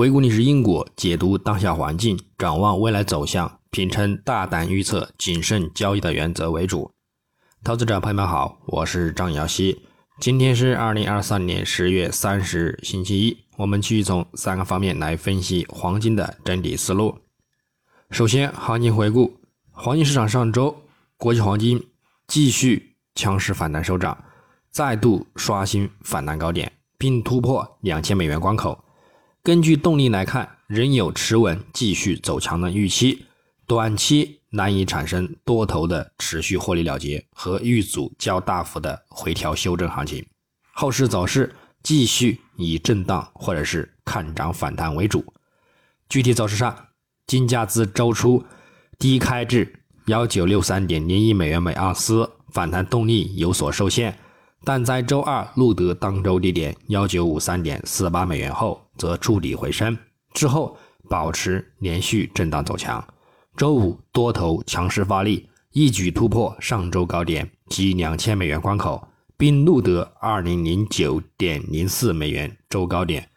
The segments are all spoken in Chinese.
回顾历史因果，解读当下环境，展望未来走向，秉承大胆预测、谨慎交易的原则为主。投资者朋友们好，我是张瑶希。今天是二零二三年十月三十日，星期一。我们继续从三个方面来分析黄金的整体思路。首先，行情回顾，黄金市场上周，国际黄金继续强势反弹收涨，再度刷新反弹高点，并突破两千美元关口。根据动力来看，仍有持稳继续走强的预期，短期难以产生多头的持续获利了结和遇阻较大幅的回调修正行情。后市走势继续以震荡或者是看涨反弹为主。具体走势上。金价自周初低开至幺九六三点零一美元每盎司，反弹动力有所受限，但在周二录得当周低点幺九五三点四八美元后，则触底回升，之后保持连续震荡走强。周五多头强势发力，一举突破上周高点及两千美元关口，并录得二零零九点零四美元周高点。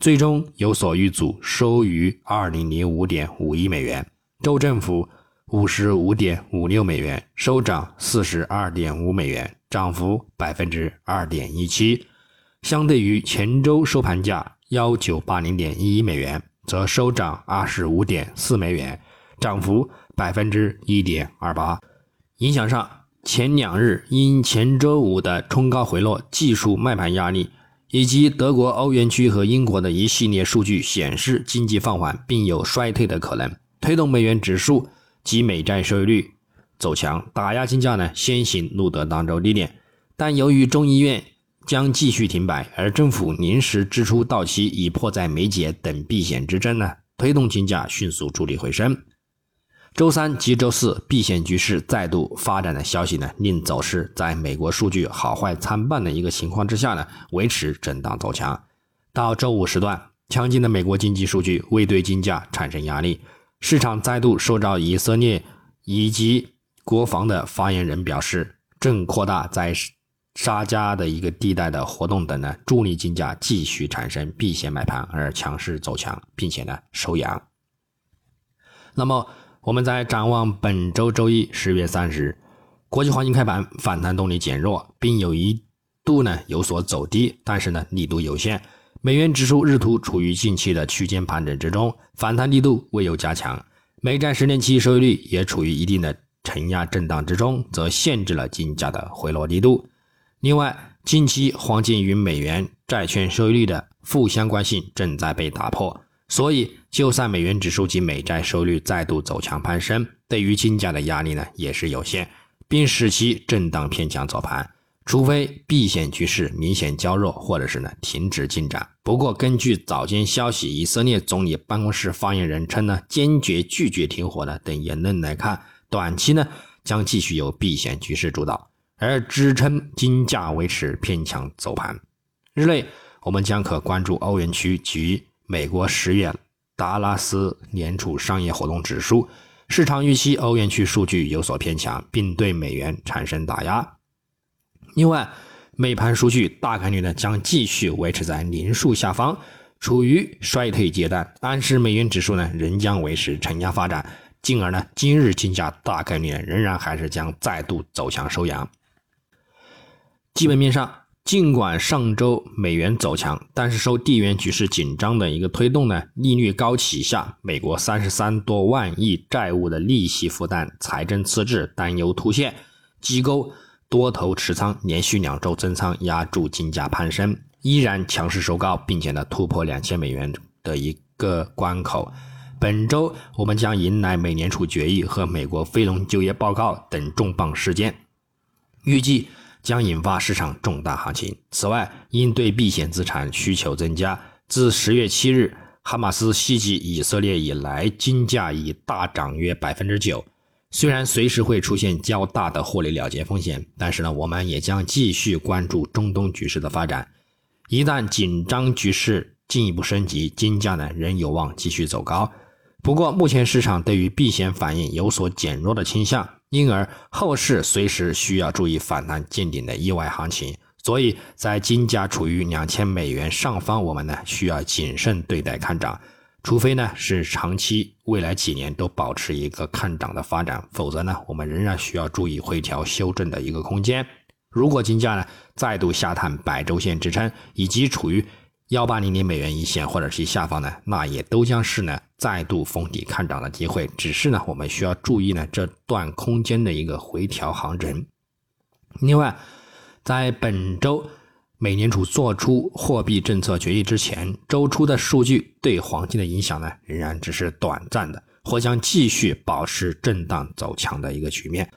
最终有所遇阻，收于二零零五点五一美元，周振幅五十五点五六美元，收涨四十二点五美元，涨幅百分之二点一七。相对于前周收盘价幺九八零点一一美元，则收涨二十五点四美元，涨幅百分之一点二八。影响上，前两日因前周五的冲高回落，技术卖盘压力。以及德国、欧元区和英国的一系列数据显示经济放缓，并有衰退的可能，推动美元指数及美债收益率走强，打压金价呢先行录得当周低点。但由于众议院将继续停摆，而政府临时支出到期已迫在眉睫等避险之争呢，推动金价迅速助力回升。周三及周四，避险局势再度发展的消息呢，令走势在美国数据好坏参半的一个情况之下呢，维持震荡走强。到周五时段，强劲的美国经济数据未对金价产生压力，市场再度受到以色列以及国防的发言人表示，正扩大在沙加的一个地带的活动等呢，助力金价继续产生避险买盘而强势走强，并且呢收阳。那么。我们在展望本周周一十月三十日，国际黄金开盘反弹动力减弱，并有一度呢有所走低，但是呢力度有限。美元指数日图处于近期的区间盘整之中，反弹力度未有加强。美债十年期收益率也处于一定的承压震荡之中，则限制了金价的回落力度。另外，近期黄金与美元债券收益率的负相关性正在被打破。所以，就算美元指数及美债收益率再度走强攀升，对于金价的压力呢也是有限，并使其震荡偏强走盘。除非避险局势明显较弱，或者是呢停止进展。不过，根据早间消息，以色列总理办公室发言人称呢，坚决拒绝停火的等言论来看，短期呢将继续由避险局势主导，而支撑金价维持偏强走盘。日内，我们将可关注欧元区及。美国十月达拉斯联储商业活动指数，市场预期欧元区数据有所偏强，并对美元产生打压。另外，美盘数据大概率呢将继续维持在零数下方，处于衰退阶段，暗示美元指数呢仍将维持承压发展，进而呢今日金价大概率仍然还是将再度走强收阳。基本面上。尽管上周美元走强，但是受地缘局势紧张的一个推动呢，利率高企下，美国三十三多万亿债务的利息负担、财政赤字担忧凸现，机构多头持仓连续两周增仓，压住金价攀升，依然强势收高，并且呢突破两千美元的一个关口。本周我们将迎来美联储决议和美国非农就业报告等重磅事件，预计。将引发市场重大行情。此外，应对避险资产需求增加，自十月七日哈马斯袭击以色列以来，金价已大涨约百分之九。虽然随时会出现较大的获利了结风险，但是呢，我们也将继续关注中东局势的发展。一旦紧张局势进一步升级，金价呢仍有望继续走高。不过，目前市场对于避险反应有所减弱的倾向。因而后市随时需要注意反弹见顶的意外行情，所以在金价处于两千美元上方，我们呢需要谨慎对待看涨，除非呢是长期未来几年都保持一个看涨的发展，否则呢我们仍然需要注意回调修正的一个空间。如果金价呢再度下探百周线支撑，以及处于幺八零零美元一线或者是下方呢，那也都将是呢再度封底看涨的机会。只是呢我们需要注意呢这段空间的一个回调行情。另外。在本周美联储做出货币政策决议之前，周初的数据对黄金的影响呢，仍然只是短暂的，或将继续保持震荡走强的一个局面。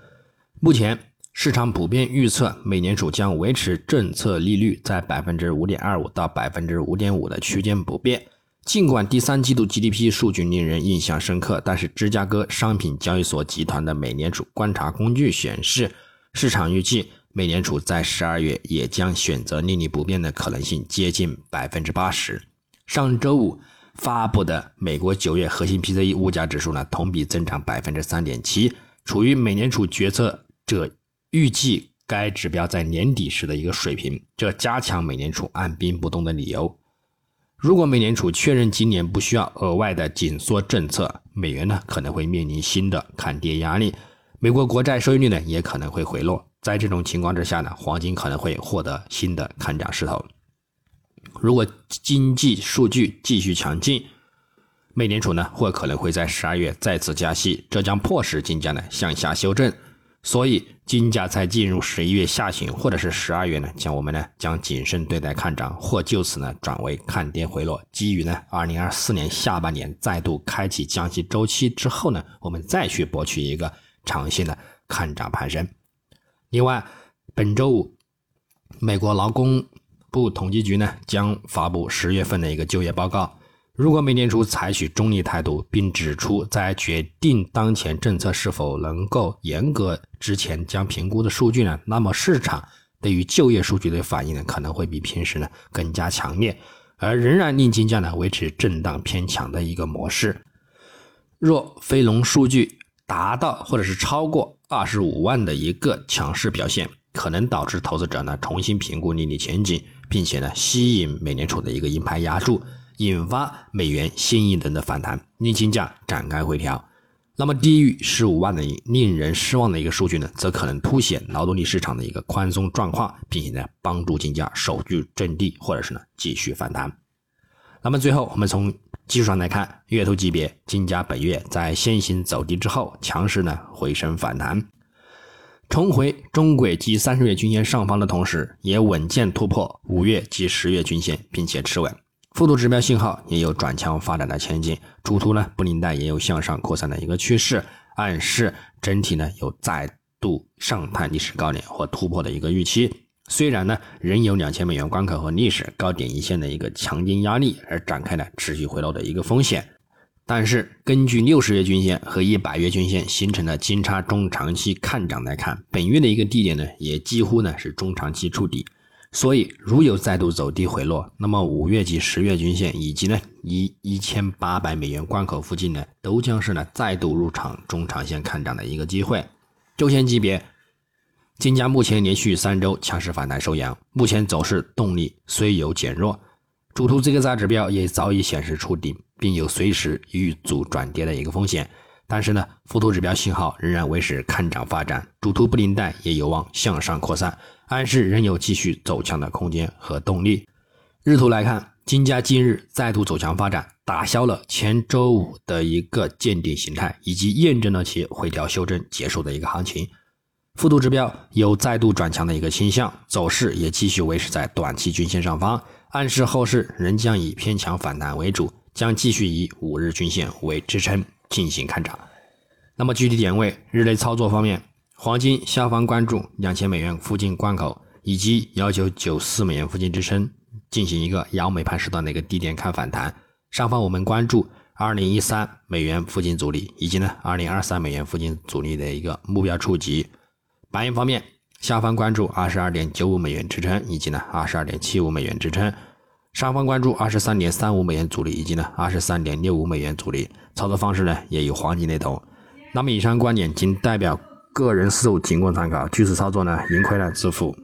目前市场普遍预测，美联储将维持政策利率在百分之五点二五到百分之五点五的区间不变。尽管第三季度 GDP 数据令人印象深刻，但是芝加哥商品交易所集团的美联储观察工具显示，市场预计。美联储在十二月也将选择利率不变的可能性接近百分之八十。上周五发布的美国九月核心 PCE 物价指数呢，同比增长百分之三点七，处于美联储决策者预计该指标在年底时的一个水平，这加强美联储按兵不动的理由。如果美联储确认今年不需要额外的紧缩政策，美元呢可能会面临新的看跌压力，美国国债收益率呢也可能会回落。在这种情况之下呢，黄金可能会获得新的看涨势头。如果经济数据继续强劲，美联储呢或可能会在十二月再次加息，这将迫使金价呢向下修正。所以，金价在进入十一月下旬或者是十二月呢，将我们呢将谨慎对待看涨，或就此呢转为看跌回落。基于呢二零二四年下半年再度开启降息周期之后呢，我们再去博取一个长线的看涨攀升。另外，本周五，美国劳工部统计局呢将发布十月份的一个就业报告。如果美联储采取中立态度，并指出在决定当前政策是否能够严格之前将评估的数据呢，那么市场对于就业数据的反应呢可能会比平时呢更加强烈，而仍然令金价呢维持震荡偏强的一个模式。若非农数据达到或者是超过。二十五万的一个强势表现，可能导致投资者呢重新评估利率前景，并且呢吸引美联储的一个鹰派压住，引发美元新一轮的反弹，令金价展开回调。那么低于十五万的令人失望的一个数据呢，则可能凸显劳动力市场的一个宽松状况，并且呢帮助金价守住阵地，或者是呢继续反弹。那么最后，我们从技术上来看，月头级别金价本月在先行走低之后，强势呢回升反弹，重回中轨及三十月均线上方的同时，也稳健突破五月及十月均线，并且持稳。复度指标信号也有转强发展的前景，主图呢布林带也有向上扩散的一个趋势，暗示整体呢有再度上探历史高点或突破的一个预期。虽然呢，仍有两千美元关口和历史高点一线的一个强劲压力，而展开了持续回落的一个风险，但是根据六十月均线和一百月均线形成的金叉中长期看涨来看，本月的一个低点呢，也几乎呢是中长期触底，所以如有再度走低回落，那么五月及十月均线以及呢一一千八百美元关口附近呢，都将是呢再度入场中长线看涨的一个机会，周线级别。金价目前连续三周强势反弹收阳，目前走势动力虽有减弱，主图这个大指标也早已显示触顶，并有随时遇阻转跌的一个风险。但是呢，附图指标信号仍然维持看涨发展，主图布林带也有望向上扩散，暗示仍有继续走强的空间和动力。日图来看，金价近日再度走强发展，打消了前周五的一个见顶形态，以及验证了其回调修正结束的一个行情。复度指标有再度转强的一个倾向，走势也继续维持在短期均线上方，暗示后市仍将以偏强反弹为主，将继续以五日均线为支撑进行看涨。那么具体点位，日内操作方面，黄金下方关注两千美元附近关口以及幺九九四美元附近支撑，进行一个阳美盘时段的一个低点看反弹。上方我们关注二零一三美元附近阻力，以及呢二零二三美元附近阻力的一个目标触及。白银方面，下方关注二十二点九五美元支撑，以及呢二十二点七五美元支撑；上方关注二十三点三五美元阻力，以及呢二十三点六五美元阻力。操作方式呢也与黄金类同。那么以上观点仅代表个人思路，仅供参考。据此操作呢，盈亏呢自负。